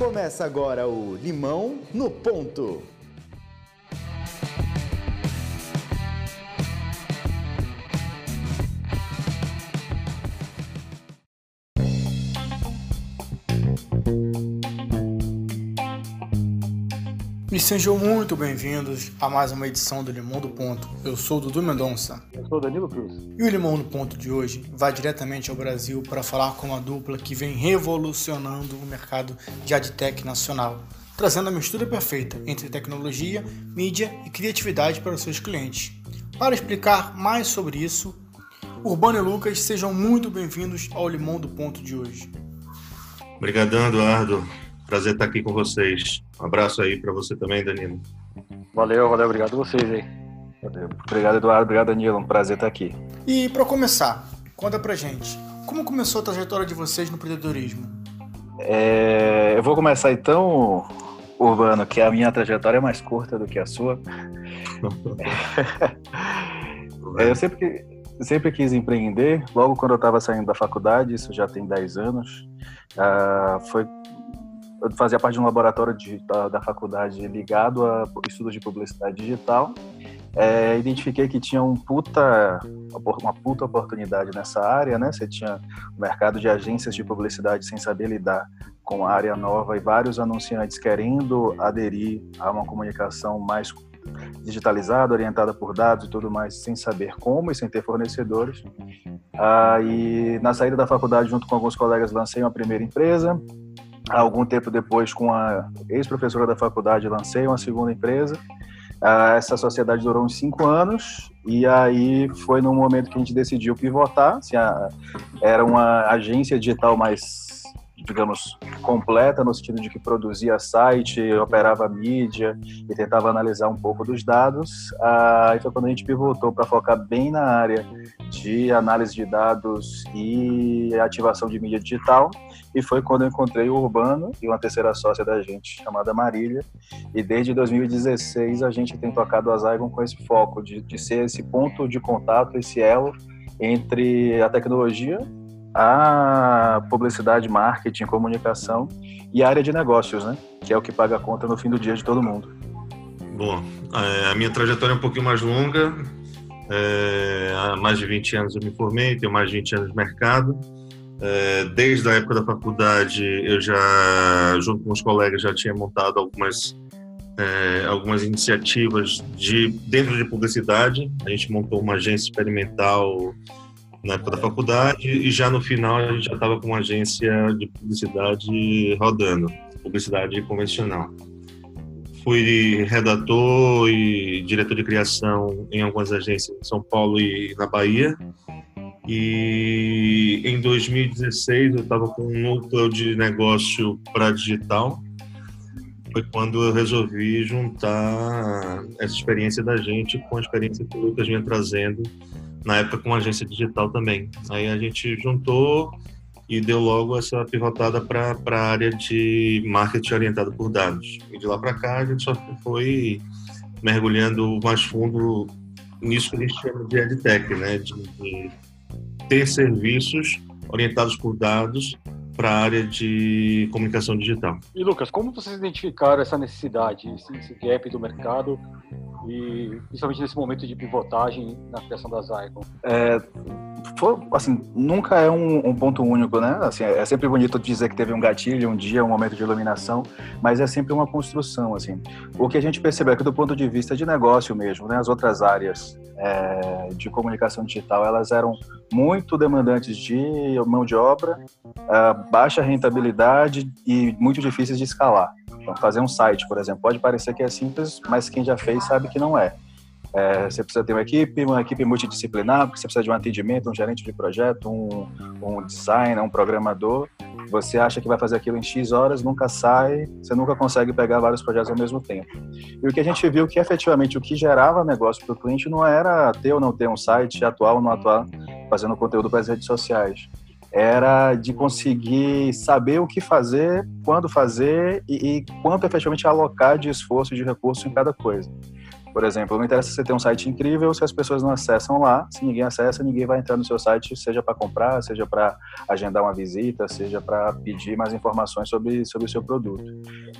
Começa agora o Limão no Ponto. Sejam muito bem-vindos a mais uma edição do Limão do Ponto. Eu sou o Dudu Mendonça. Eu sou o Danilo Cruz. E o Limão do Ponto de hoje vai diretamente ao Brasil para falar com uma dupla que vem revolucionando o mercado de adtech nacional, trazendo a mistura perfeita entre tecnologia, mídia e criatividade para os seus clientes. Para explicar mais sobre isso, Urbano e Lucas sejam muito bem-vindos ao Limão do Ponto de hoje. Obrigadão, Eduardo. Prazer estar aqui com vocês. Um abraço aí para você também, Danilo. Valeu, valeu, obrigado a vocês aí. Valeu. Obrigado, Eduardo. Obrigado, Danilo. Um prazer estar aqui. E para começar, conta pra gente, como começou a trajetória de vocês no empreendedorismo? É, eu vou começar então, Urbano, que a minha trajetória é mais curta do que a sua. é, eu sempre, sempre quis empreender, logo quando eu estava saindo da faculdade, isso já tem 10 anos. Uh, foi eu fazia parte de um laboratório da, da, faculdade ligado a estudos de publicidade digital. É, identifiquei que tinha um puta, uma puta oportunidade nessa área, né? Você tinha o mercado de agências de publicidade sem saber lidar com a área nova e vários anunciantes querendo aderir a uma comunicação mais digitalizada, orientada por dados e tudo mais, sem saber como e sem ter fornecedores. Ah, na saída da faculdade, junto com alguns colegas, lancei uma primeira empresa, algum tempo depois, com a ex-professora da faculdade, lancei uma segunda empresa. Uh, essa sociedade durou uns cinco anos e aí foi no momento que a gente decidiu pivotar. Assim, era uma agência digital mais digamos, completa, no sentido de que produzia site, operava mídia e tentava analisar um pouco dos dados. Aí foi quando a gente pivotou para focar bem na área de análise de dados e ativação de mídia digital. E foi quando eu encontrei o Urbano e uma terceira sócia da gente, chamada Marília. E desde 2016 a gente tem tocado a Zygon com esse foco de, de ser esse ponto de contato, esse elo entre a tecnologia a publicidade, marketing, comunicação e a área de negócios, né? Que é o que paga a conta no fim do dia de todo mundo. Bom, é, a minha trajetória é um pouquinho mais longa. É, há mais de 20 anos eu me formei, tenho mais de 20 anos de mercado. É, desde a época da faculdade, eu já, junto com os colegas, já tinha montado algumas é, algumas iniciativas de dentro de publicidade. A gente montou uma agência experimental na época da faculdade e já no final a gente já estava com uma agência de publicidade rodando, publicidade convencional. Fui redator e diretor de criação em algumas agências em São Paulo e na Bahia. E em 2016 eu estava com um núcleo de negócio para digital. Foi quando eu resolvi juntar essa experiência da gente com a experiência que o Lucas vinha trazendo na época com agência digital também. Aí a gente juntou e deu logo essa pivotada para a área de marketing orientado por dados. E de lá para cá a gente só foi mergulhando mais fundo nisso que a gente chama de EdTech, né? de, de ter serviços orientados por dados para a área de comunicação digital. E Lucas, como vocês identificaram essa necessidade, esse gap do mercado e principalmente nesse momento de pivotagem na criação da Zygon? É, foi, assim, nunca é um, um, ponto único, né? Assim, é sempre bonito dizer que teve um gatilho, um dia, um momento de iluminação, mas é sempre uma construção, assim. O que a gente percebeu é que do ponto de vista de negócio mesmo, né, as outras áreas é, de comunicação digital, elas eram muito demandantes de mão de obra, uh, baixa rentabilidade e muito difíceis de escalar. Então, fazer um site, por exemplo, pode parecer que é simples, mas quem já fez sabe que não é. É você precisa ter uma equipe, uma equipe multidisciplinar, porque você precisa de um atendimento, um gerente de projeto, um, um designer, um programador. Você acha que vai fazer aquilo em X horas, nunca sai, você nunca consegue pegar vários projetos ao mesmo tempo. E o que a gente viu que efetivamente o que gerava negócio para o cliente não era ter ou não ter um site, atuar ou não atuar fazendo conteúdo para as redes sociais era de conseguir saber o que fazer, quando fazer e, e quanto efetivamente alocar de esforço e de recurso em cada coisa. Por exemplo, não interessa você ter um site incrível se as pessoas não acessam lá. Se ninguém acessa, ninguém vai entrar no seu site, seja para comprar, seja para agendar uma visita, seja para pedir mais informações sobre, sobre o seu produto.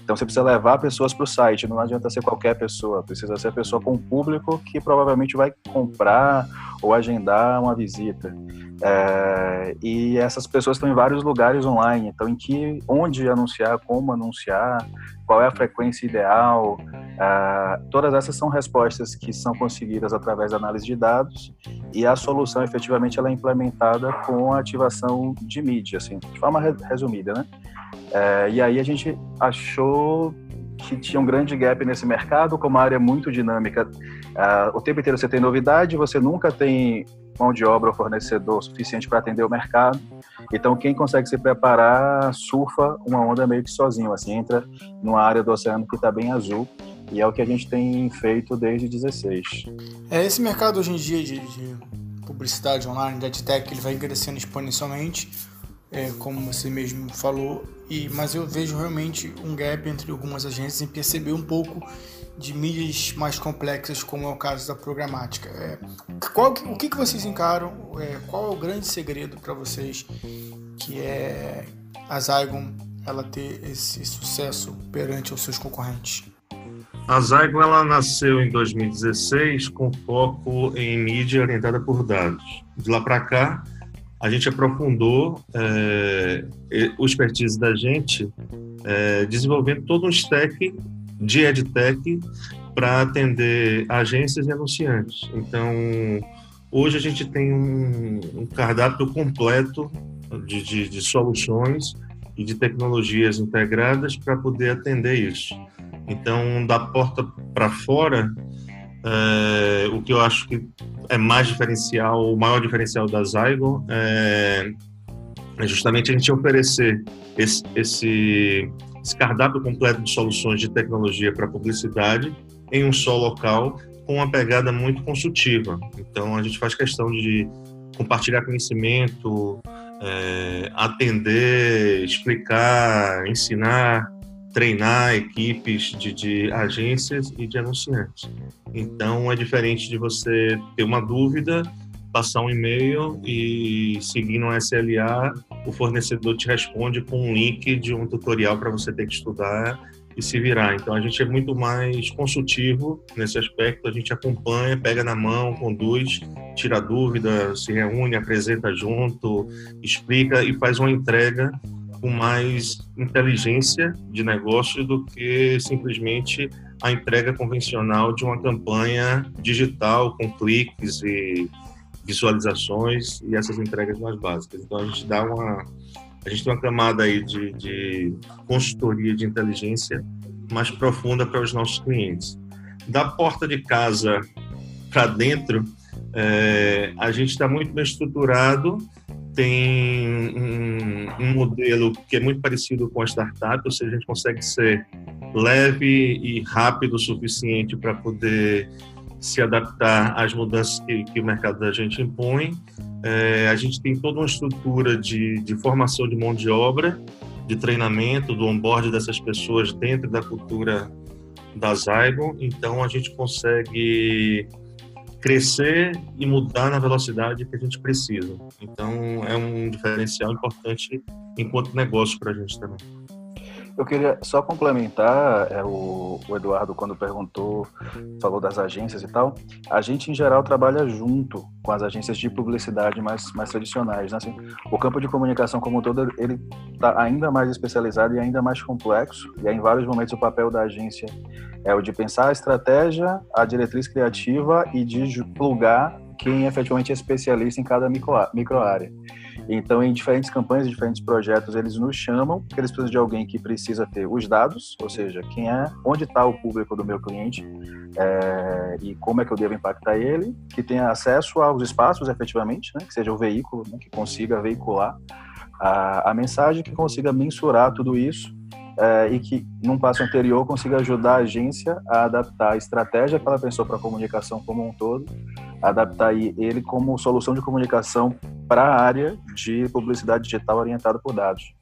Então você precisa levar pessoas para o site, não adianta ser qualquer pessoa, precisa ser pessoa com um público que provavelmente vai comprar ou agendar uma visita. É, e essas pessoas estão em vários lugares online, então em que, onde anunciar, como anunciar, qual é a frequência ideal, é, todas essas são respostas que são conseguidas através da análise de dados e a solução efetivamente ela é implementada com a ativação de mídia, assim, de forma resumida, né? É, e aí a gente achou que tinha um grande gap nesse mercado, como a área é muito dinâmica. Uh, o tempo inteiro você tem novidade, você nunca tem mão de obra ou fornecedor suficiente para atender o mercado. Então, quem consegue se preparar surfa uma onda meio que sozinho, assim, entra numa área do oceano que está bem azul. E é o que a gente tem feito desde 16. É esse mercado hoje em dia de, de publicidade online, de EdTech, ele vai crescendo exponencialmente, é, como você mesmo falou. E, mas eu vejo realmente um gap entre algumas agências em perceber um pouco de mídias mais complexas, como é o caso da programática. É, qual, o que, que vocês encaram? É, qual é o grande segredo para vocês que é a Zygon ela ter esse sucesso perante os seus concorrentes? A Zygon ela nasceu em 2016 com foco em mídia orientada por dados. De lá para cá, a gente aprofundou é, o expertise da gente, é, desenvolvendo todo um stack de EdTech para atender agências e anunciantes. Então, hoje a gente tem um, um cardápio completo de, de, de, soluções e de tecnologias integradas para poder atender isso. Então, da porta para fora, é, o que eu acho que é mais diferencial, o maior diferencial da Zygon é, é justamente a gente oferecer esse, esse esse cardápio completo de soluções de tecnologia para publicidade em um só local com uma pegada muito consultiva. Então, a gente faz questão de compartilhar conhecimento, é, atender, explicar, ensinar, treinar equipes de, de, agências e de anunciantes. Então, é diferente de você ter uma dúvida passar um e-mail e seguindo um SLA, o fornecedor te responde com um link de um tutorial para você ter que estudar e se virar. Então a gente é muito mais consultivo nesse aspecto, a gente acompanha, pega na mão, conduz, tira dúvida, se reúne, apresenta junto, explica e faz uma entrega com mais inteligência de negócio do que simplesmente a entrega convencional de uma campanha digital com cliques e visualizações e essas entregas mais básicas. Então a gente dá uma a gente tem uma camada aí de, de consultoria de inteligência mais profunda para os nossos clientes. Da porta de casa para dentro, é, a gente está muito bem estruturado, tem um, um, modelo que é muito parecido com a startup, ou seja, a gente consegue ser leve e rápido o suficiente para poder se adaptar às mudanças que, que o mercado da gente impõe. É, a gente tem toda uma estrutura de, de formação de mão de obra, de treinamento, do onboard dessas pessoas dentro da cultura da Zygon, então a gente consegue crescer e mudar na velocidade que a gente precisa. Então é um diferencial importante enquanto negócio para a gente também. Eu queria só complementar é, o, o, Eduardo quando perguntou, falou das agências e tal. A gente em geral trabalha junto com as agências de publicidade mais, mais tradicionais. Né? Assim, o campo de comunicação como um todo ele está ainda mais especializado e ainda mais complexo. E aí, em vários momentos o papel da agência é o de pensar a estratégia, a diretriz criativa e de plugar quem efetivamente é especialista em cada micro, micro área. Então, em diferentes campanhas, diferentes projetos, eles nos chamam, porque eles precisam de alguém que precisa ter os dados, ou seja, quem é, onde está o público do meu cliente é, e como é que eu devo impactar ele, que tenha acesso aos espaços, efetivamente, né, que seja o veículo, né, que consiga veicular a, a mensagem, que consiga mensurar tudo isso é, e que, num passo anterior, consiga ajudar a agência a adaptar a estratégia que ela pensou para a comunicação como um todo, adaptar ele como solução de comunicação para a área de publicidade digital orientada por dados,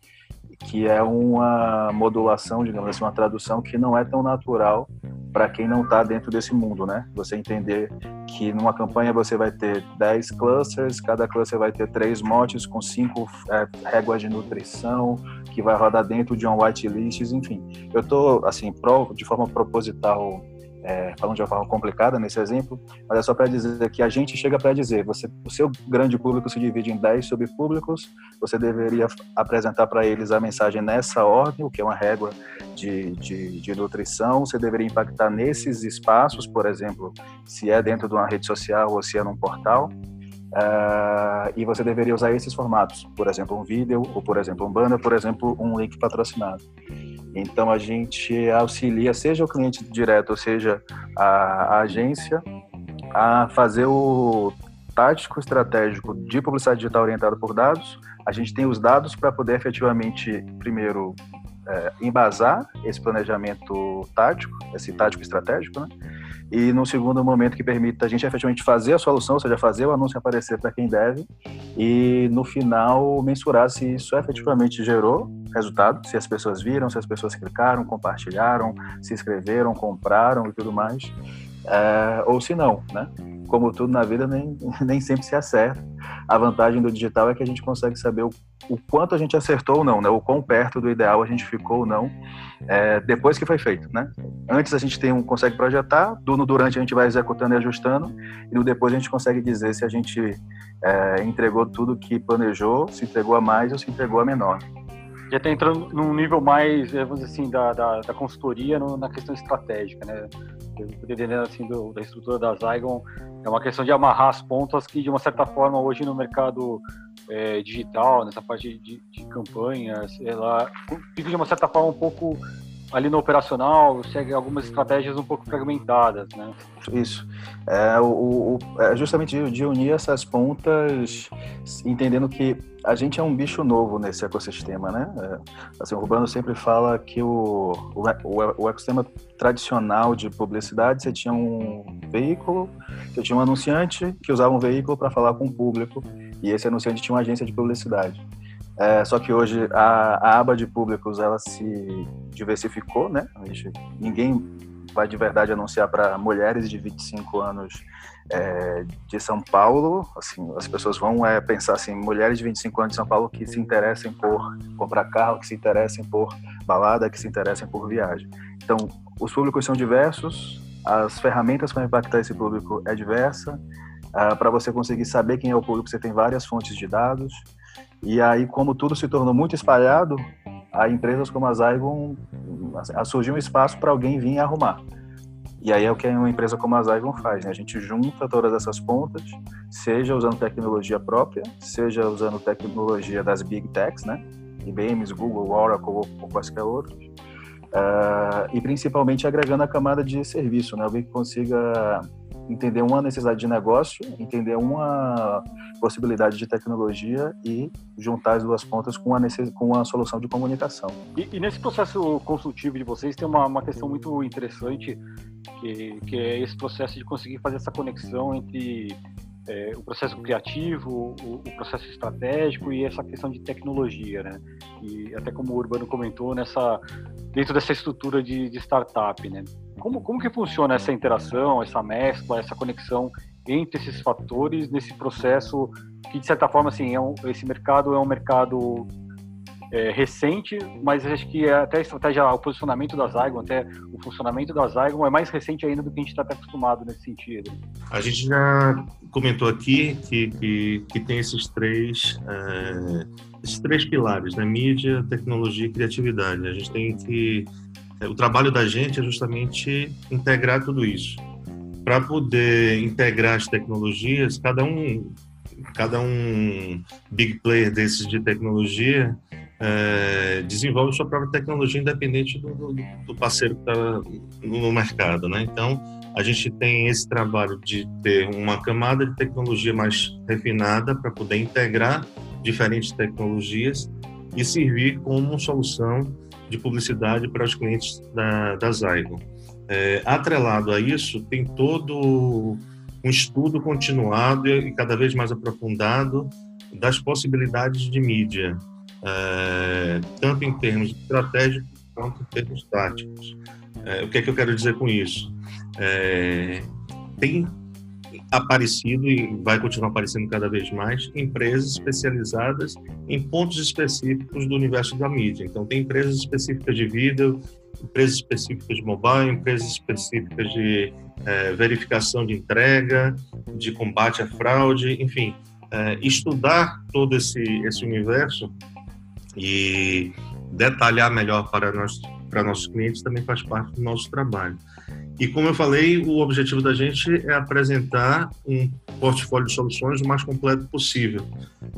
que é uma modulação, digamos assim, uma tradução que não é tão natural para quem não está dentro desse mundo, né? Você entender que numa campanha você vai ter 10 clusters, cada cluster vai ter três motes com cinco é, réguas de nutrição, que vai rodar dentro de um whitelist, enfim. Eu estou, assim, pro, de forma proposital é, falando de uma forma complicada nesse exemplo, mas é só para dizer que a gente chega para dizer, você, o seu grande público se divide em 10 subpúblicos, você deveria apresentar para eles a mensagem nessa ordem, o que é uma régua de, de, de, nutrição, você deveria impactar nesses espaços, por exemplo, se é dentro de uma rede social ou se é num portal, Uh, e você deveria usar esses formatos, por exemplo, um vídeo, ou por exemplo, um banner, por exemplo, um link patrocinado. Então a gente auxilia, seja o cliente direto, ou seja a, a agência, a fazer o tático estratégico de publicidade digital orientado por dados. A gente tem os dados para poder efetivamente, primeiro, é, embasar esse planejamento tático, esse tático estratégico, né? E no segundo momento que permita a gente efetivamente fazer a solução, ou seja, fazer o anúncio aparecer para quem deve, e no final mensurar se isso efetivamente gerou resultado, se as pessoas viram, se as pessoas clicaram, compartilharam, se inscreveram, compraram e tudo mais, é, ou se não, né? Como tudo na vida, nem, nem sempre se acerta. A vantagem do digital é que a gente consegue saber o, o quanto a gente acertou ou não, né? O quão perto do ideal a gente ficou ou não, é, depois que foi feito, né? Antes a gente tem um, consegue projetar, no durante a gente vai executando e ajustando, e no depois a gente consegue dizer se a gente é, entregou tudo que planejou, se entregou a mais ou se entregou a menor já está entrando num nível mais, vamos dizer assim, da, da, da consultoria no, na questão estratégica, né? Dependendo assim do, da estrutura da Zygon, é uma questão de amarrar as pontas que, de uma certa forma, hoje no mercado é, digital, nessa parte de, de campanhas, ela fica de uma certa forma um pouco ali no operacional segue algumas estratégias um pouco fragmentadas, né? Isso. É, o, o, é justamente de, unir essas pontas, entendendo que a gente é um bicho novo nesse ecossistema, né? É, assim, o Urbano sempre fala que o, o, o, ecossistema tradicional de publicidade, você tinha um veículo, você tinha um anunciante que usava um veículo para falar com o público, e esse anunciante tinha uma agência de publicidade. É, só que hoje a, a, aba de públicos ela se diversificou, né? Ninguém vai de verdade anunciar para mulheres de 25 anos é, de São Paulo. Assim, as pessoas vão é, pensar assim, mulheres de 25 anos de São Paulo que se interessem por comprar carro, que se interessem por balada, que se interessem por viagem. Então, os públicos são diversos, as ferramentas para impactar esse público é diversa. Ah, para você conseguir saber quem é o público, você tem várias fontes de dados. E aí, como tudo se tornou muito espalhado, a empresas como a Zygon surgiu um espaço para alguém vir arrumar. E aí é o que uma empresa como a Zygon faz, né? A gente junta todas essas pontas, seja usando tecnologia própria, seja usando tecnologia das Big Techs, né? IBM, Google, Oracle ou quaisquer outros. Uh, e principalmente agregando a camada de serviço, né? Alguém que consiga entender uma necessidade de negócio, entender uma possibilidade de tecnologia e juntar as duas pontas com a, com a solução de comunicação. E, e nesse processo consultivo de vocês tem uma, uma questão muito interessante, que, que é esse processo de conseguir fazer essa conexão entre é, o processo criativo, o, o, processo estratégico e essa questão de tecnologia, né? E até como o Urbano comentou, nessa dentro dessa estrutura de, de startup, né? Como, como que funciona essa interação, essa mescla, essa conexão entre esses fatores nesse processo que de certa forma assim é um, esse mercado é um mercado é, recente, mas acho que é até a estratégia, o posicionamento da Zygon, até o funcionamento da Zygon é mais recente ainda do que a gente está acostumado nesse sentido. A gente já comentou aqui que, que, que tem esses três, é, esses três pilares, né? mídia, tecnologia e criatividade. A gente tem que o trabalho da gente é justamente integrar tudo isso. Para poder integrar as tecnologias, cada um, cada um big player desses de tecnologia é, desenvolve sua própria tecnologia independente do, do, do parceiro que está no mercado, né? Então, a gente tem esse trabalho de ter uma camada de tecnologia mais refinada para poder integrar diferentes tecnologias e servir como solução de publicidade para os clientes da, da Zygon. É, atrelado a isso, tem todo um estudo continuado e cada vez mais aprofundado das possibilidades de mídia, é, tanto em termos estratégicos quanto em termos táticos. É, o que é que eu quero dizer com isso? É, tem aparecido e vai continuar aparecendo cada vez mais empresas especializadas em pontos específicos do universo da mídia. Então, tem empresas específicas de vídeo, empresas específicas de mobile, empresas específicas de é, verificação de entrega, de combate à fraude, enfim, é, estudar todo esse, esse universo e detalhar melhor para, nós, para nossos clientes também faz parte do nosso trabalho. E como eu falei, o objetivo da gente é apresentar um portfólio de soluções o mais completo possível.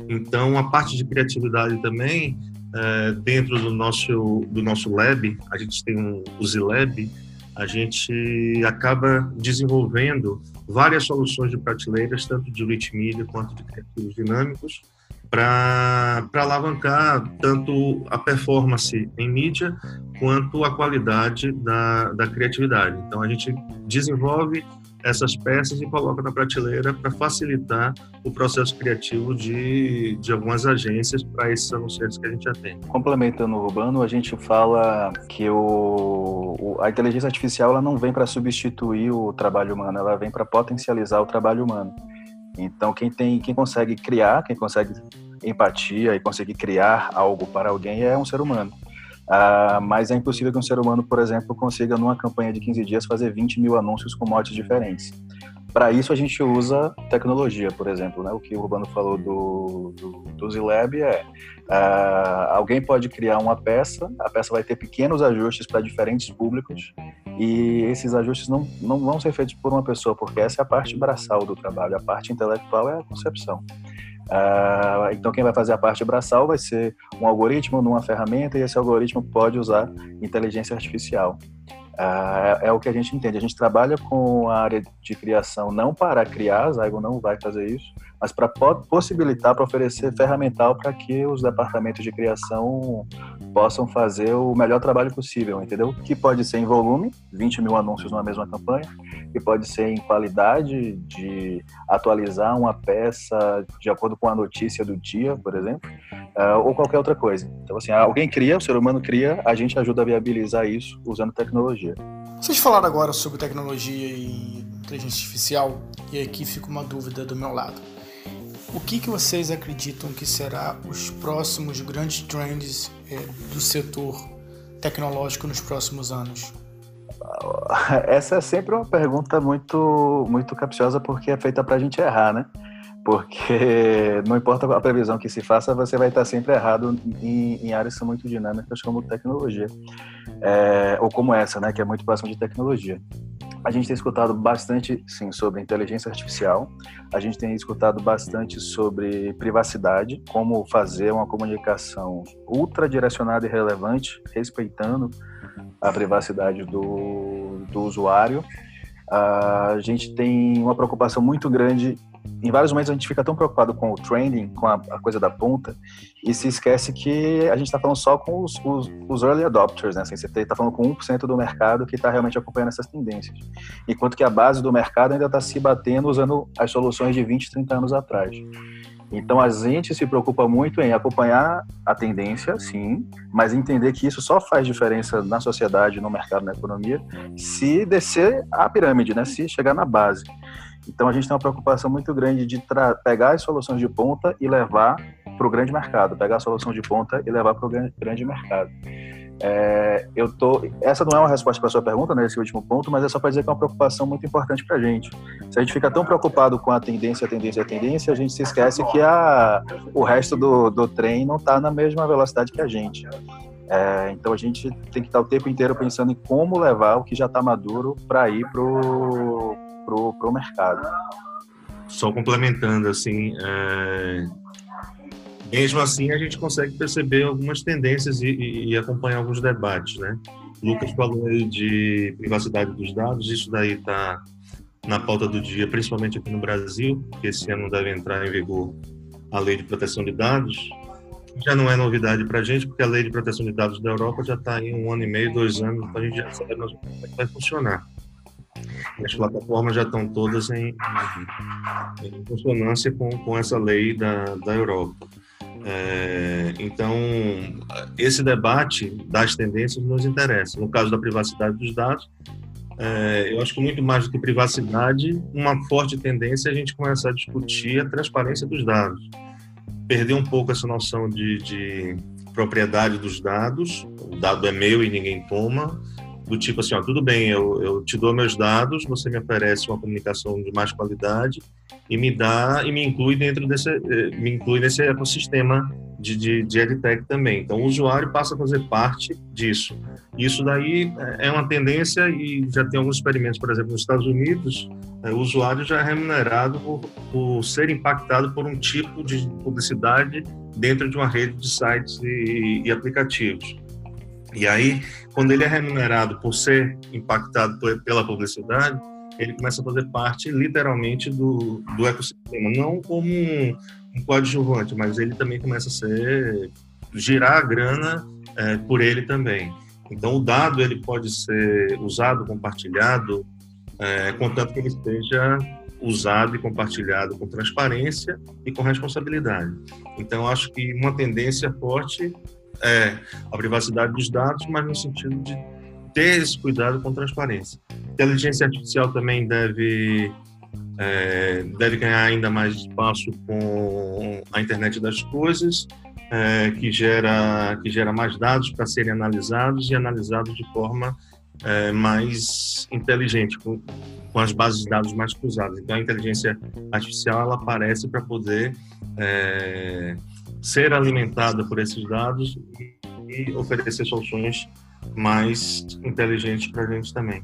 Então, a parte de criatividade também, é, dentro do nosso, do nosso lab, a gente tem um, o Z-Lab, a gente acaba desenvolvendo várias soluções de prateleiras, tanto de media quanto de criativos dinâmicos, para alavancar tanto a performance em mídia quanto a qualidade da, da criatividade. Então, a gente desenvolve essas peças e coloca na prateleira para facilitar o processo criativo de, de algumas agências para esses anunciantes que a gente atende. Complementando o Urbano, a gente fala que o, a inteligência artificial ela não vem para substituir o trabalho humano, ela vem para potencializar o trabalho humano. Então, quem tem, quem consegue criar, quem consegue empatia e conseguir criar algo para alguém é um ser humano. Uh, mas é impossível que um ser humano, por exemplo, consiga, numa campanha de 15 dias, fazer 20 mil anúncios com motes diferentes. Para isso, a gente usa tecnologia, por exemplo. Né? O que o Urbano falou do, do, do Z-Lab é: uh, alguém pode criar uma peça, a peça vai ter pequenos ajustes para diferentes públicos, e esses ajustes não, não vão ser feitos por uma pessoa, porque essa é a parte braçal do trabalho, a parte intelectual é a concepção. Uh, então, quem vai fazer a parte braçal vai ser um algoritmo numa ferramenta e esse algoritmo pode usar inteligência artificial. Uh, é o que a gente entende. A gente trabalha com a área de criação não para criar, a Zygo não vai fazer isso, mas para possibilitar, para oferecer ferramental para que os departamentos de criação possam fazer o melhor trabalho possível, entendeu? Que pode ser em volume, 20 mil anúncios numa mesma campanha, que pode ser em qualidade de atualizar uma peça de acordo com a notícia do dia, por exemplo, uh, ou qualquer outra coisa. Então, assim, alguém cria, o ser humano cria, a gente ajuda a viabilizar isso usando tecnologia. Vocês falaram agora sobre tecnologia e inteligência artificial, e aqui fica uma dúvida do meu lado. O que, que vocês acreditam que será os próximos grandes trends é, do setor tecnológico nos próximos anos? Essa é sempre uma pergunta muito, muito capciosa porque é feita para a gente errar, né? Porque não importa a previsão que se faça, você vai estar sempre errado em, em áreas que são muito dinâmicas como tecnologia, é, ou como essa, né? Que é muito próxima de tecnologia. A gente tem escutado bastante, sim, sobre inteligência artificial. A gente tem escutado bastante sobre privacidade, como fazer uma comunicação ultra direcionada e relevante, respeitando a privacidade do, do usuário. A gente tem uma preocupação muito grande em vários momentos a gente fica tão preocupado com o trending, com a, a coisa da ponta, e se esquece que a gente está falando só com os, os, os, early adopters, né? Assim, você está falando com 1% do mercado que está realmente acompanhando essas tendências. Enquanto que a base do mercado ainda está se batendo usando as soluções de 20, 30 anos atrás. Então a gente se preocupa muito em acompanhar a tendência, sim, mas entender que isso só faz diferença na sociedade, no mercado, na economia, se descer a pirâmide, né? Se chegar na base. Então a gente tem uma preocupação muito grande de pegar as soluções de ponta e levar para o grande mercado, pegar a solução de ponta e levar para o grande mercado. É, eu tô, essa não é uma resposta para sua pergunta, né, último ponto, mas é só para dizer que é uma preocupação muito importante para a gente. Se a gente fica tão preocupado com a tendência, a tendência, a tendência, a gente se esquece que a, o resto do, do trem não está na mesma velocidade que a gente. É, então a gente tem que estar o tempo inteiro pensando em como levar o que já está maduro para ir para o mercado. Só complementando, assim, é... mesmo assim a gente consegue perceber algumas tendências e, e, e acompanhar alguns debates, né? Lucas falou aí de privacidade dos dados, isso daí está na pauta do dia, principalmente aqui no Brasil, que esse ano deve entrar em vigor a Lei de Proteção de Dados. Já não é novidade para a gente, porque a Lei de Proteção de Dados da Europa já está aí um ano e meio, dois anos, então a gente já sabe como é que vai funcionar. As plataformas já estão todas em, em consonância com, com essa lei da, da Europa. É, então, esse debate das tendências nos interessa. No caso da privacidade dos dados, é, eu acho que muito mais do que privacidade, uma forte tendência é a gente começar a discutir a transparência dos dados. Perder um pouco essa noção de, de propriedade dos dados, o dado é meu e ninguém toma, do tipo assim, ó, tudo bem, eu, eu te dou meus dados, você me oferece uma comunicação de mais qualidade e me dá e me inclui dentro desse eh, me inclui nesse ecossistema de, de, de EdTech também. Então, o usuário passa a fazer parte disso. Isso daí é uma tendência e já tem alguns experimentos, por exemplo, nos Estados Unidos, é, o usuário já é remunerado por, por ser impactado por um tipo de publicidade dentro de uma rede de sites e, e aplicativos. E aí, quando ele é remunerado por ser impactado pela publicidade, ele começa a fazer parte, literalmente, do, do ecossistema. Não como um, um coadjuvante, mas ele também começa a ser girar a grana é, por ele também. Então, o dado ele pode ser usado, compartilhado, é, contanto que ele esteja usado e compartilhado com transparência e com responsabilidade. Então, acho que uma tendência forte é a privacidade dos dados, mas no sentido de ter esse cuidado com transparência. Inteligência artificial também deve é, deve ganhar ainda mais espaço com a internet das coisas, é, que gera que gera mais dados para serem analisados e analisados de forma é, mais inteligente, com, com, as bases de dados mais cruzadas. Então, a inteligência artificial ela aparece para poder é, ser alimentada por esses dados e oferecer soluções mais inteligentes para a gente também.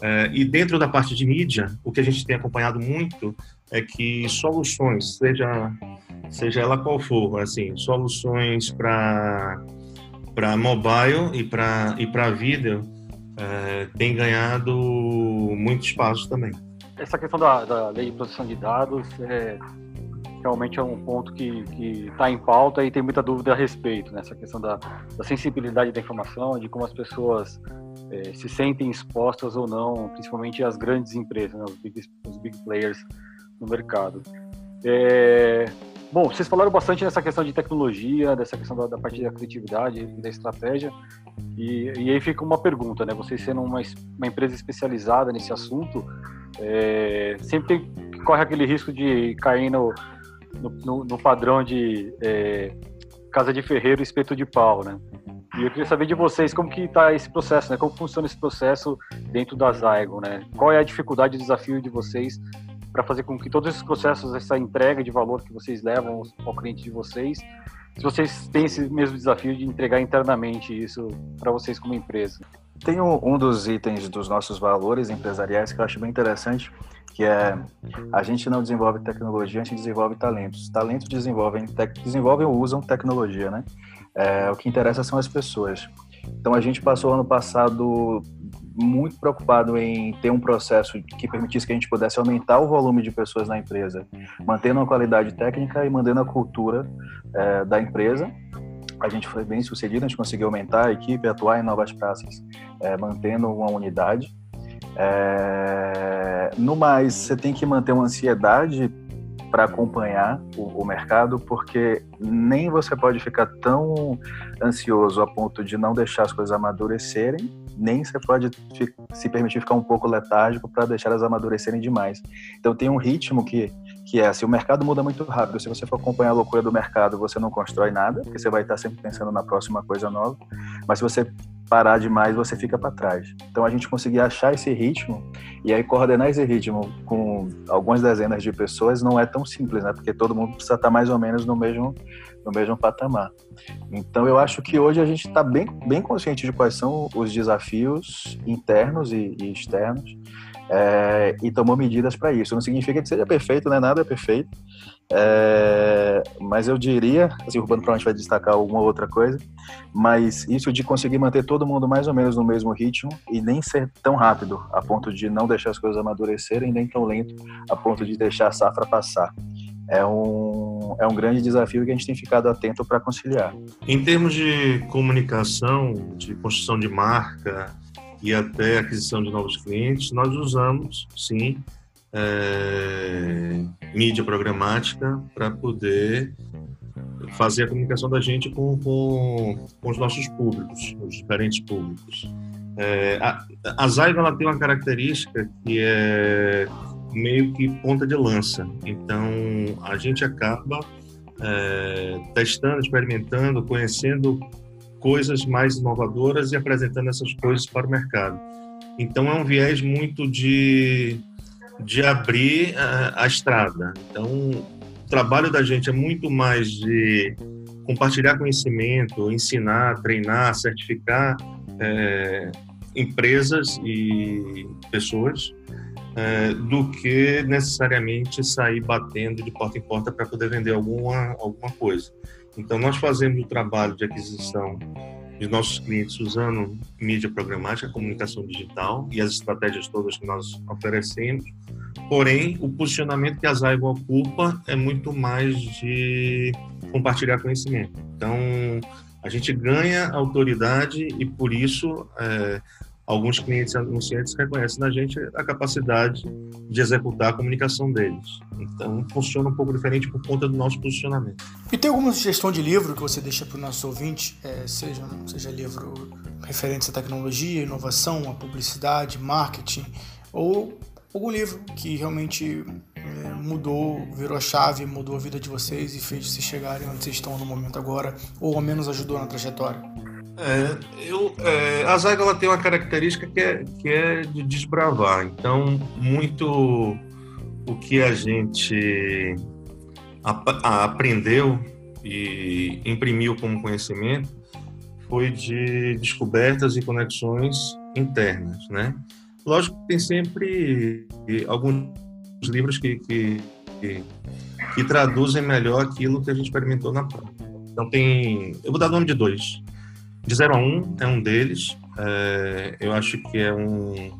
É, e dentro da parte de mídia, o que a gente tem acompanhado muito é que soluções, seja seja ela qual for, assim, soluções para para mobile e para e para vídeo é, tem ganhado muito espaço também. Essa questão da, da lei de proteção de dados é, realmente é um ponto que está em pauta e tem muita dúvida a respeito, nessa né? questão da, da, sensibilidade da informação, de como as pessoas é, se sentem expostas ou não, principalmente as grandes empresas, né? os, big, os, big, players no mercado. É, bom, vocês falaram bastante nessa questão de tecnologia, dessa questão da, da parte da criatividade e da estratégia, e, e, aí fica uma pergunta, né? Vocês sendo uma, uma empresa especializada nesse assunto, é, sempre corre aquele risco de cair no, no, no, padrão de é, casa de ferreiro e espeto de pau, né? E eu queria saber de vocês como que está esse processo, né? Como funciona esse processo dentro da Zygon, né? Qual é a dificuldade e desafio de vocês para fazer com que todos esses processos, essa entrega de valor que vocês levam ao cliente de vocês, se vocês têm esse mesmo desafio de entregar internamente isso para vocês como empresa? Tem um dos itens dos nossos valores empresariais que eu acho bem interessante, que é a gente não desenvolve tecnologia, a gente desenvolve talentos. Talentos desenvolvem, tec, desenvolvem ou usam tecnologia, né? É, o que interessa são as pessoas. Então a gente passou ano passado muito preocupado em ter um processo que permitisse que a gente pudesse aumentar o volume de pessoas na empresa, mantendo a qualidade técnica e mantendo a cultura é, da empresa. A gente foi bem sucedido, a gente conseguiu aumentar a equipe, atuar em novas praças, é, mantendo uma unidade. É, no mais, você tem que manter uma ansiedade para acompanhar o, o, mercado, porque nem você pode ficar tão ansioso a ponto de não deixar as coisas amadurecerem, nem você pode se permitir ficar um pouco letárgico para deixar elas amadurecerem demais. Então tem um ritmo que que é assim, o mercado muda muito rápido. Se você for acompanhar a loucura do mercado, você não constrói nada, porque você vai estar sempre pensando na próxima coisa nova. Mas se você parar demais, você fica para trás. Então a gente conseguir achar esse ritmo e aí coordenar esse ritmo com algumas dezenas de pessoas não é tão simples, né? Porque todo mundo precisa estar mais ou menos no mesmo no mesmo patamar. Então eu acho que hoje a gente está bem bem consciente de quais são os desafios internos e, e externos é, e tomou medidas para isso. Não significa que seja perfeito, né? Nada é perfeito. É, mas eu diria, assim, o Urbano provavelmente vai destacar alguma outra coisa, mas isso de conseguir manter todo mundo mais ou menos no mesmo ritmo e nem ser tão rápido a ponto de não deixar as coisas amadurecerem, nem tão lento a ponto de deixar a safra passar. É um, é um grande desafio que a gente tem ficado atento para conciliar. Em termos de comunicação, de construção de marca, e até aquisição de novos clientes, nós usamos, sim, é, mídia programática para poder fazer a comunicação da gente com, com, com os nossos públicos, os diferentes públicos. É, a, a Zaiga ela tem uma característica que é meio que ponta de lança. Então, a gente acaba é, testando, experimentando, conhecendo coisas mais inovadoras e apresentando essas coisas para o mercado. Então, é um viés muito de, de abrir a, a estrada. Então, o trabalho da gente é muito mais de compartilhar conhecimento, ensinar, treinar, certificar é, empresas e pessoas é, do que necessariamente sair batendo de porta em porta para poder vender alguma, alguma coisa. Então, nós fazemos o trabalho de aquisição de nossos clientes usando mídia programática, comunicação digital e as estratégias todas que nós oferecemos. Porém, o posicionamento que a Zaigo ocupa é muito mais de compartilhar conhecimento. Então, a gente ganha autoridade e, por isso, é, alguns clientes anunciantes reconhecem na gente a capacidade de executar a comunicação deles. Então, funciona um pouco diferente por conta do nosso posicionamento. E tem alguma sugestão de livro que você deixa para o nosso ouvinte, é, seja, seja livro referente à tecnologia, inovação, a publicidade, marketing, ou algum livro que realmente é, mudou, virou a chave, mudou a vida de vocês e fez vocês chegarem onde vocês estão no momento agora, ou ao menos ajudou na trajetória? É, eu, é, a zaga ela tem uma característica que é, que é de desbravar. Então, muito o que a gente ap aprendeu e imprimiu como conhecimento foi de descobertas e conexões internas, né? Lógico que tem sempre alguns livros que, que, que, que traduzem melhor aquilo que a gente experimentou na prática. Então tem, eu vou dar nome de dois. De 0 a 1 um, é um deles. É, eu acho que é um,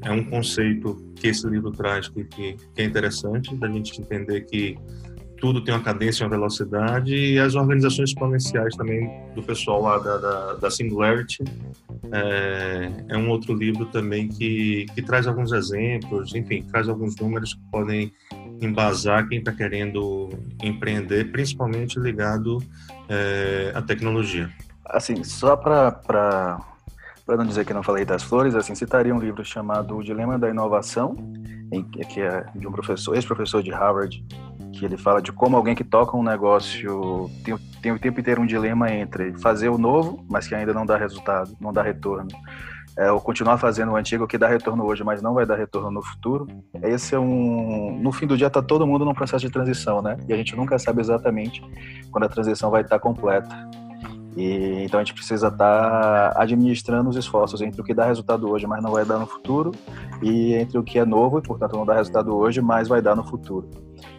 é um conceito que esse livro traz que, que, que é interessante, da gente entender que tudo tem uma cadência, uma velocidade, e as organizações exponenciais também do pessoal lá da, da, da Singularity. É, é, um outro livro também que, que traz alguns exemplos, enfim, traz alguns números que podem embasar quem está querendo empreender, principalmente ligado é, à tecnologia assim, só para para não dizer que não falei das flores, assim, citaria um livro chamado O Dilema da Inovação, em, que é de um professor, ex-professor de Harvard, que ele fala de como alguém que toca um negócio tem, tem o tempo inteiro um dilema entre fazer o novo, mas que ainda não dá resultado, não dá retorno, é, ou continuar fazendo o antigo que dá retorno hoje, mas não vai dar retorno no futuro. Esse é um. No fim do dia, está todo mundo num processo de transição, né? E a gente nunca sabe exatamente quando a transição vai estar completa. E, então a gente precisa estar tá administrando os esforços entre o que dá resultado hoje, mas não vai dar no futuro, e entre o que é novo e, portanto, não dá resultado hoje, mas vai dar no futuro.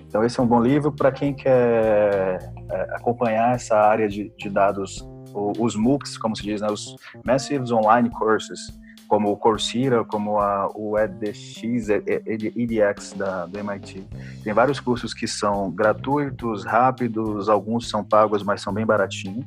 Então esse é um bom livro para quem quer é, acompanhar essa área de, de dados, os MOOCs, como se diz, né, os Massive Online Courses, como o Coursera, como a, o EDX, EDX da, do MIT. Tem vários cursos que são gratuitos, rápidos, alguns são pagos, mas são bem baratinhos.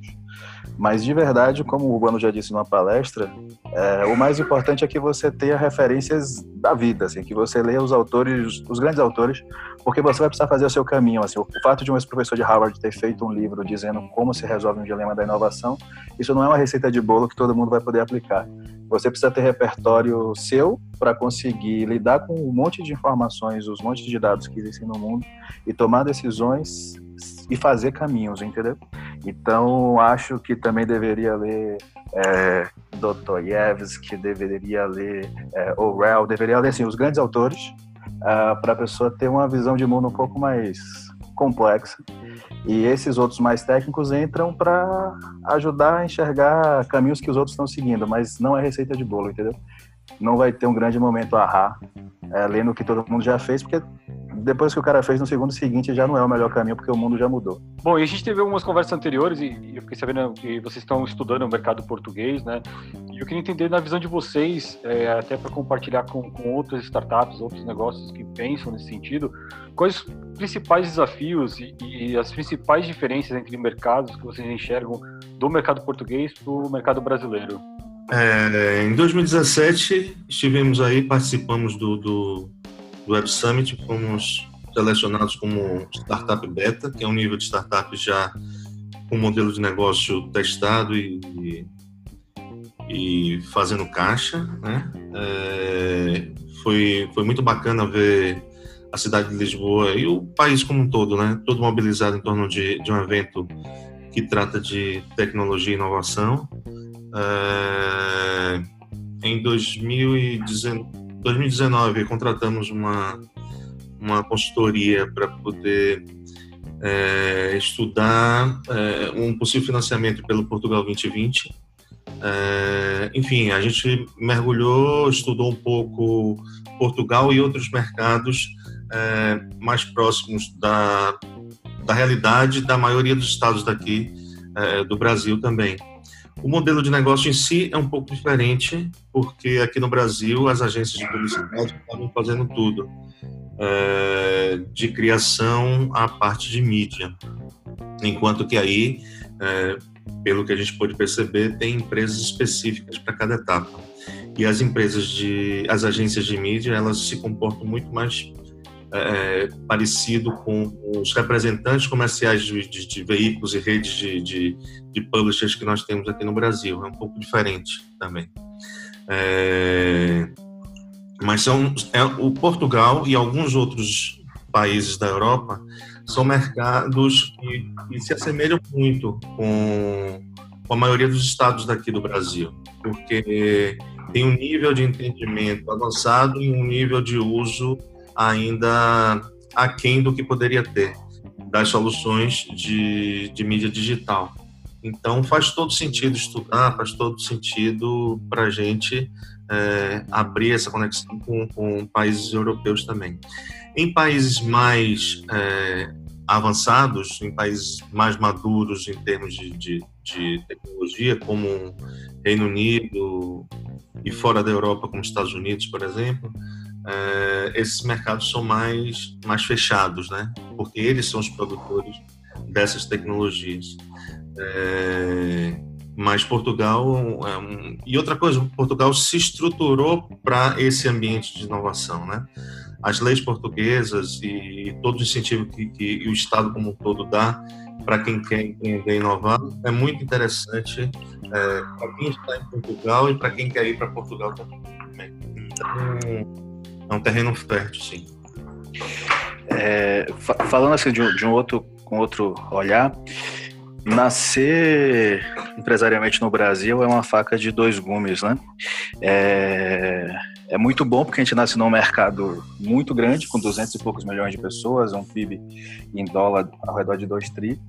Mas de verdade, como o Guano já disse numa palestra, é, o mais importante é que você tenha referências da vida, assim, que você leia os autores, os grandes autores, porque você vai precisar fazer o seu caminho. Assim, o fato de um ex-professor de Harvard ter feito um livro dizendo como se resolve um dilema da inovação, isso não é uma receita de bolo que todo mundo vai poder aplicar. Você precisa ter repertório seu para conseguir lidar com um monte de informações, os montes de dados que existem no mundo e tomar decisões e fazer caminhos, entendeu? Então, acho que também deveria ler é, Dostoiévski, deveria ler é, Orwell, deveria ler assim, os grandes autores uh, para a pessoa ter uma visão de mundo um pouco mais complexa. E esses outros mais técnicos entram para ajudar a enxergar caminhos que os outros estão seguindo, mas não é receita de bolo, entendeu? Não vai ter um grande momento ahá, é, lendo o que todo mundo já fez, porque depois que o cara fez no segundo seguinte já não é o melhor caminho porque o mundo já mudou. Bom, e a gente teve algumas conversas anteriores e, eu fiquei sabendo que vocês estão estudando o mercado português, né? E eu queria entender na visão de vocês, é, até para compartilhar com, com outras startups, outros negócios que pensam nesse sentido, quais os principais desafios e, e as principais diferenças entre mercados que vocês enxergam do mercado português para o mercado brasileiro? É, em 2017 estivemos aí, participamos do, do do Web Summit, fomos selecionados como startup beta, que é um nível de startup já com modelo de negócio testado e, e fazendo caixa, né? É, foi, foi muito bacana ver a cidade de Lisboa e o país como um todo, né? Todo mobilizado em torno de, de um evento que trata de tecnologia e inovação. É, em 2019, 2019 contratamos uma, uma consultoria para poder é, estudar é, um possível financiamento pelo Portugal 2020. É, enfim, a gente mergulhou, estudou um pouco Portugal e outros mercados é, mais próximos da, da realidade da maioria dos estados daqui é, do Brasil também. O modelo de negócio em si é um pouco diferente, porque aqui no Brasil as agências de publicidade estavam fazendo tudo, é, de criação à parte de mídia, enquanto que aí, é, pelo que a gente pôde perceber, tem empresas específicas para cada etapa. E as empresas de, as agências de mídia, elas se comportam muito mais é, parecido com os representantes comerciais de, de, de veículos e redes de, de, de, publishers que nós temos aqui no Brasil. É um pouco diferente também. É, mas são é, o Portugal e alguns outros países da Europa são mercados que, que se assemelham muito com, com a maioria dos estados daqui do Brasil, porque tem um nível de entendimento avançado e um nível de uso ainda aquém do que poderia ter das soluções de, de mídia digital. Então faz todo sentido estudar, faz todo sentido para a gente é, abrir essa conexão com, com, países europeus também. Em países mais é, avançados, em países mais maduros em termos de, de, de, tecnologia, como Reino Unido e fora da Europa, como Estados Unidos, por exemplo, é, esses mercados são mais, mais fechados, né? Porque eles são os produtores dessas tecnologias. É, mas Portugal é um, e outra coisa, Portugal se estruturou para esse ambiente de inovação, né? As leis portuguesas e todo o incentivo que, que o Estado como um todo dá para quem quer empreender e inovar é muito interessante é, para quem está em Portugal e para quem quer ir para Portugal também. Então, é um terreno fértil, sim. É, falando assim de um, de um outro com outro olhar, nascer empresarialmente no Brasil é uma faca de dois gumes, né? É, é muito bom porque a gente nasce num mercado muito grande, com 200 e poucos milhões de pessoas, um PIB em dólar ao redor de 2 tri,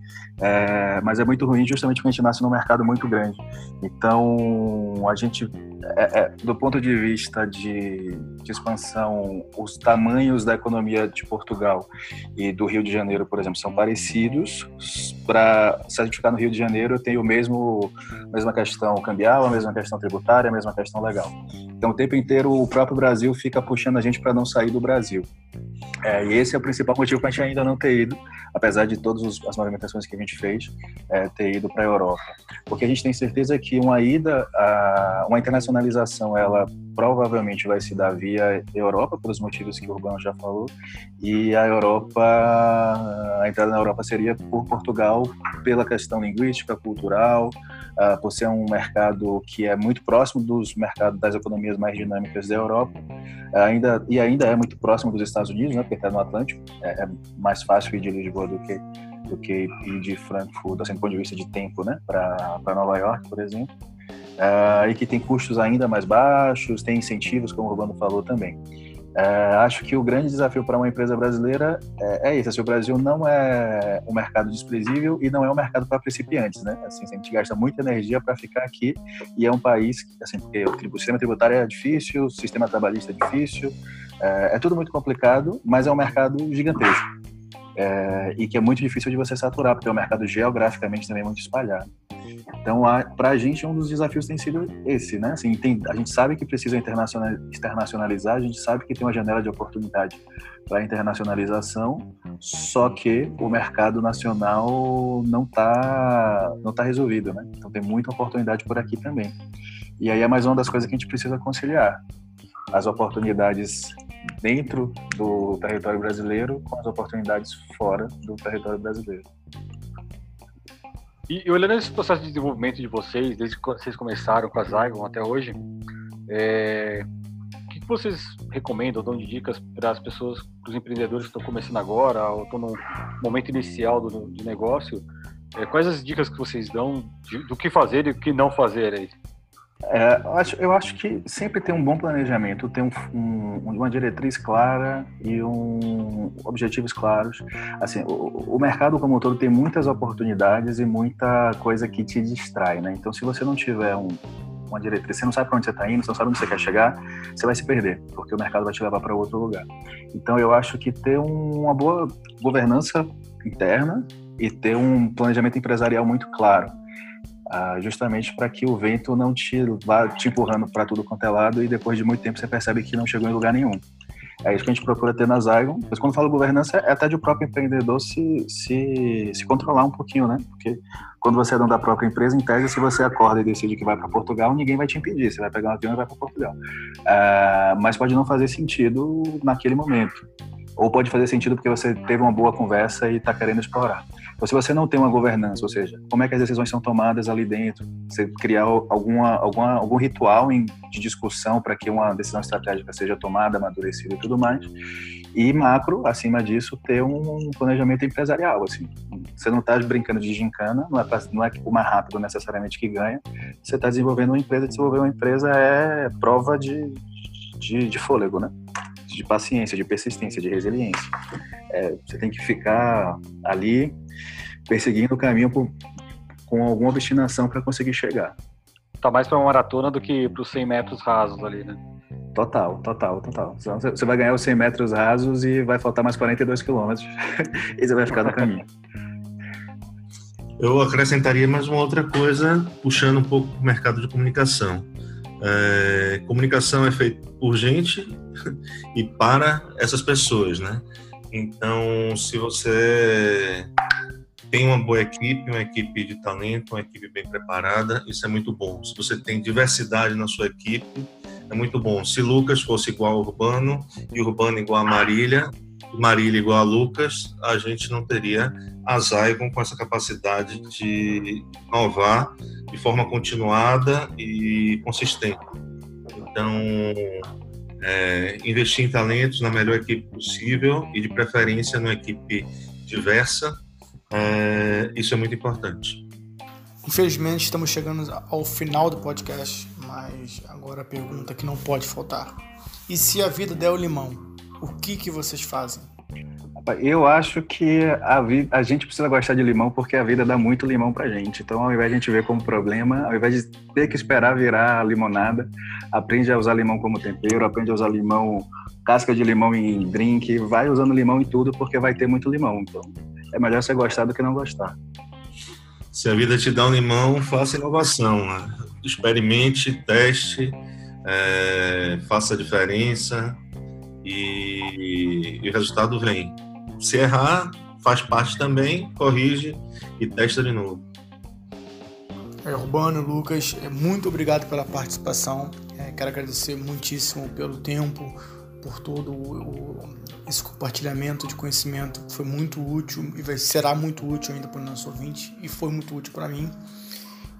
é, mas é muito ruim justamente porque a gente nasce num mercado muito grande. Então, a gente, é, é, do ponto de vista de, de, expansão, os tamanhos da economia de Portugal e do Rio de Janeiro, por exemplo, são parecidos. Se a gente ficar no Rio de Janeiro, tem o mesmo mesma questão cambial, a mesma questão tributária, a mesma questão legal. Então, o tempo inteiro o próprio Brasil fica puxando a gente para não sair do Brasil. É, e esse é o principal motivo para a gente ainda não ter ido, apesar de todas as movimentações que a gente fez, é, ter ido para a Europa. Porque a gente tem certeza que uma ida, a, uma internacionalização, ela provavelmente vai se dar via Europa, pelos motivos que o Urbano já falou, e a Europa, a entrada na Europa seria por Portugal, pela questão linguística, cultural, uh, por ser um mercado que é muito próximo dos mercados das economias mais dinâmicas da Europa, ainda e ainda é muito próximo dos Estados Unidos, né, porque está no Atlântico, é, é, mais fácil ir de Lisboa do que do que ir de Frankfurt, assim, do ponto de vista de tempo, né, para Nova York, por exemplo. Uh, e que tem custos ainda mais baixos, tem incentivos, como o Urbano falou também. É, acho que o grande desafio para uma empresa brasileira é, é esse. Assim, o Brasil não é um mercado desprezível e não é um mercado para principiantes, né? Assim, a gente gasta muita energia para ficar aqui e é um país, assim, porque o sistema tributário é difícil, o sistema trabalhista é difícil, é, é tudo muito complicado, mas é um mercado gigantesco. É, e que é muito difícil de você saturar, porque é um mercado geograficamente também muito espalhado. Então, para a gente, um dos desafios tem sido esse, né? Assim, tem, a gente sabe que precisa internacionalizar, a gente sabe que tem uma janela de oportunidade para internacionalização, só que o mercado nacional não está não tá resolvido, né? Então, tem muita oportunidade por aqui também. E aí é mais uma das coisas que a gente precisa conciliar. As oportunidades dentro do território brasileiro com as oportunidades fora do território brasileiro. E, olhando esse processo de desenvolvimento de vocês, desde que vocês começaram com a Zygon até hoje, é, o que vocês recomendam, dão de dicas para as pessoas, para os empreendedores que estão começando agora, ou estão no momento inicial do, do negócio? É, quais as dicas que vocês dão de, do que fazer e o que não fazer aí? É, eu, acho, eu acho que sempre tem um bom planejamento, tem um, um, uma diretriz clara e um, objetivos claros. Assim, o, o, mercado como um todo tem muitas oportunidades e muita coisa que te distrai, né? Então, se você não tiver um, uma diretriz, você não sabe para onde você está indo, você não sabe onde você quer chegar, você vai se perder, porque o mercado vai te levar para outro lugar. Então, eu acho que ter uma boa governança interna e ter um planejamento empresarial muito claro ah, justamente para que o vento não te vá te empurrando para tudo quanto é lado e depois de muito tempo você percebe que não chegou em lugar nenhum. É isso que a gente procura ter na Zygon. Mas quando falo governança, é até de o próprio empreendedor se, se, se controlar um pouquinho, né? Porque quando você é dono da própria empresa, em tese, se você acorda e decide que vai para Portugal, ninguém vai te impedir. Você vai pegar um avião e vai para Portugal. Ah, mas pode não fazer sentido naquele momento. Ou pode fazer sentido porque você teve uma boa conversa e está querendo explorar. Então, se você não tem uma governança, ou seja, como é que as decisões são tomadas ali dentro, você criar alguma, alguma, algum ritual em, de discussão para que uma decisão estratégica seja tomada, amadurecida e tudo mais. E macro, acima disso, ter um planejamento empresarial. Assim, você não está brincando de gincana, não é, pra, não é o mais rápido necessariamente que ganha. Você está desenvolvendo uma empresa. Desenvolver uma empresa é prova de, de, de fôlego, né? de paciência, de persistência, de resiliência. É, você tem que ficar ali perseguindo o caminho por, com alguma obstinação para conseguir chegar. Tá mais para uma maratona do que para os 100 metros rasos ali, né? Total, total, total. Você vai ganhar os 100 metros rasos e vai faltar mais 42 quilômetros e você vai ficar no caminho. Eu acrescentaria mais uma outra coisa, puxando um pouco o mercado de comunicação. É, comunicação é feita por gente e para essas pessoas, né? Então, se você tem uma boa equipe, uma equipe de talento, uma equipe bem preparada, isso é muito bom. Se você tem diversidade na sua equipe, é muito bom. Se Lucas fosse igual ao Urbano e Urbano igual a Marília, Marília igual a Lucas, a gente não teria a Zygon com essa capacidade de inovar de forma continuada e consistente. Então, é, investir em talentos na melhor equipe possível e, de preferência, numa equipe diversa, é, isso é muito importante. Infelizmente, estamos chegando ao final do podcast, mas agora a pergunta que não pode faltar: e se a vida der o limão, o que, que vocês fazem? Eu acho que a, vida, a gente precisa gostar de limão porque a vida dá muito limão pra gente. Então, ao invés de a gente ver como problema, ao invés de ter que esperar virar limonada, aprende a usar limão como tempero, aprende a usar limão, casca de limão em drink, vai usando limão em tudo porque vai ter muito limão. Então, é melhor você gostar do que não gostar. Se a vida te dá um limão, faça inovação. Né? Experimente, teste, é, faça a diferença e, e o resultado vem. Se errar, faz parte também, corrige e testa de novo. É, Urbano, Lucas, é, muito obrigado pela participação. É, quero agradecer muitíssimo pelo tempo, por todo o, esse compartilhamento de conhecimento. Foi muito útil e vai, será muito útil ainda para o nosso ouvinte e foi muito útil para mim.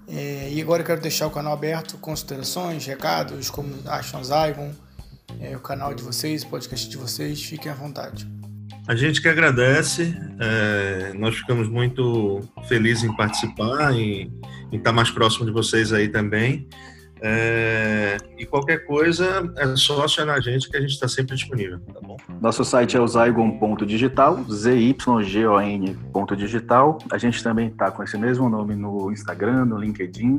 É, e agora eu quero deixar o canal aberto, considerações, recados, como acham Zygon, é, o canal de vocês, o podcast de vocês, fiquem à vontade. A gente que agradece, é, nós ficamos muito felizes em participar e em estar mais próximo de vocês aí também. É, e qualquer coisa é só acionar a gente que a gente está sempre disponível, tá bom? Nosso site é o zygon.digital, Z-Y-G-O-N.digital. A gente também está com esse mesmo nome no Instagram, no LinkedIn.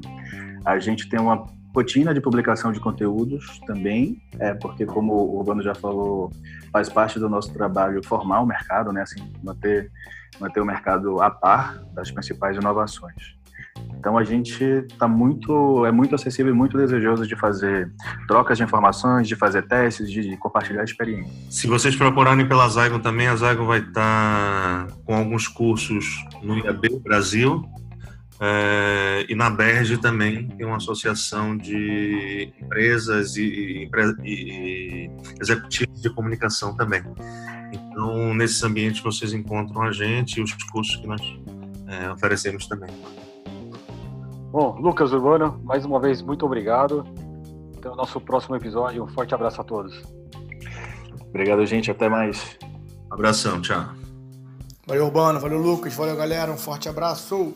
A gente tem uma rotina de publicação de conteúdos também, é porque como o Urbano já falou, faz parte do nosso trabalho formar o mercado, né, assim, manter manter o mercado a par das principais inovações. Então a gente está muito, é muito acessível e muito desejoso de fazer trocas de informações, de fazer testes, de, compartilhar experiência. Se vocês procurarem pela Zygon também, a Zygon vai estar tá com alguns cursos no IAB Brasil, É, e na Berge também tem uma associação de empresas e, e, e, executivos de comunicação também. Então, nesses ambientes vocês encontram a gente e os cursos que nós é, oferecemos também. Bom, Lucas Urbano, mais uma vez, muito obrigado. Até o nosso próximo episódio. Um forte abraço a todos. Obrigado, gente. Até mais. Abração, tchau. Valeu, Urbano. Valeu, Lucas. Valeu, galera. Um forte abraço.